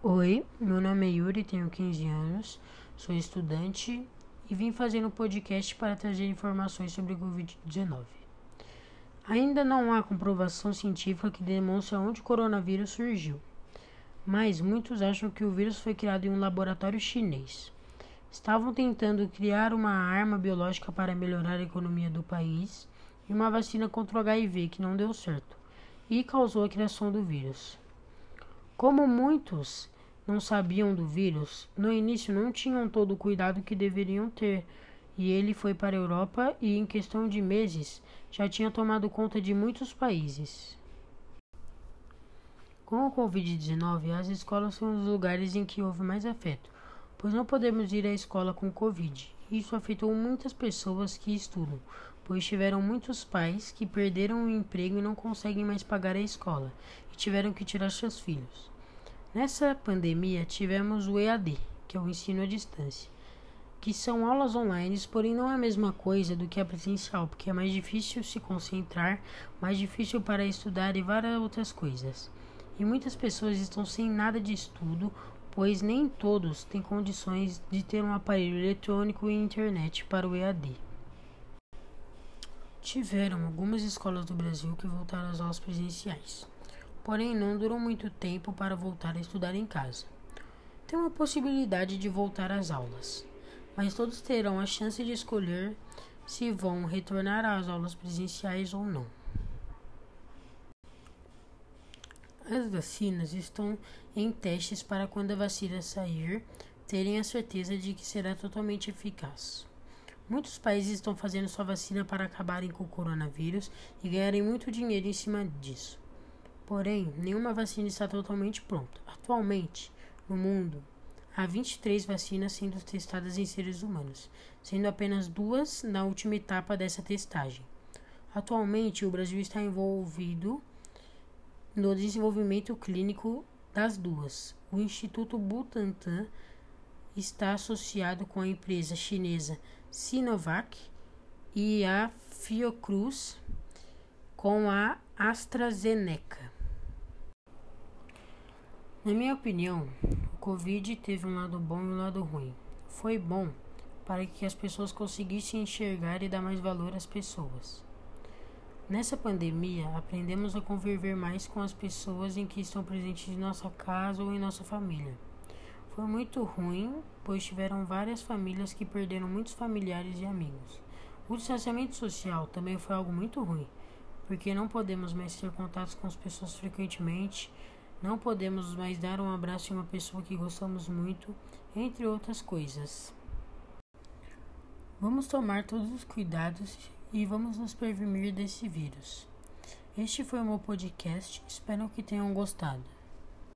Oi, meu nome é Yuri, tenho 15 anos, sou estudante e vim fazer um podcast para trazer informações sobre o Covid-19. Ainda não há comprovação científica que demonstre onde o coronavírus surgiu, mas muitos acham que o vírus foi criado em um laboratório chinês. Estavam tentando criar uma arma biológica para melhorar a economia do país e uma vacina contra o HIV que não deu certo e causou a criação do vírus. Como muitos não sabiam do vírus, no início não tinham todo o cuidado que deveriam ter, e ele foi para a Europa e, em questão de meses, já tinha tomado conta de muitos países. Com o Covid-19, as escolas são os lugares em que houve mais afeto, pois não podemos ir à escola com Covid. Isso afetou muitas pessoas que estudam, pois tiveram muitos pais que perderam o emprego e não conseguem mais pagar a escola e tiveram que tirar seus filhos. Nessa pandemia tivemos o EAD, que é o ensino à distância, que são aulas online, porém não é a mesma coisa do que a presencial, porque é mais difícil se concentrar, mais difícil para estudar e várias outras coisas. E muitas pessoas estão sem nada de estudo, pois nem todos têm condições de ter um aparelho eletrônico e internet para o EAD. Tiveram algumas escolas do Brasil que voltaram às aulas presenciais, porém não durou muito tempo para voltar a estudar em casa. Tem uma possibilidade de voltar às aulas, mas todos terão a chance de escolher se vão retornar às aulas presenciais ou não. As vacinas estão em testes para quando a vacina sair, terem a certeza de que será totalmente eficaz. Muitos países estão fazendo sua vacina para acabarem com o coronavírus e ganharem muito dinheiro em cima disso. Porém, nenhuma vacina está totalmente pronta. Atualmente, no mundo, há 23 vacinas sendo testadas em seres humanos, sendo apenas duas na última etapa dessa testagem. Atualmente, o Brasil está envolvido no desenvolvimento clínico das duas. O Instituto Butantan está associado com a empresa chinesa Sinovac e a Fiocruz com a AstraZeneca. Na minha opinião, o Covid teve um lado bom e um lado ruim. Foi bom para que as pessoas conseguissem enxergar e dar mais valor às pessoas. Nessa pandemia, aprendemos a conviver mais com as pessoas em que estão presentes em nossa casa ou em nossa família. Foi muito ruim, pois tiveram várias famílias que perderam muitos familiares e amigos. O distanciamento social também foi algo muito ruim, porque não podemos mais ter contatos com as pessoas frequentemente, não podemos mais dar um abraço em uma pessoa que gostamos muito, entre outras coisas. Vamos tomar todos os cuidados e vamos nos prevenir desse vírus. Este foi o meu podcast, espero que tenham gostado.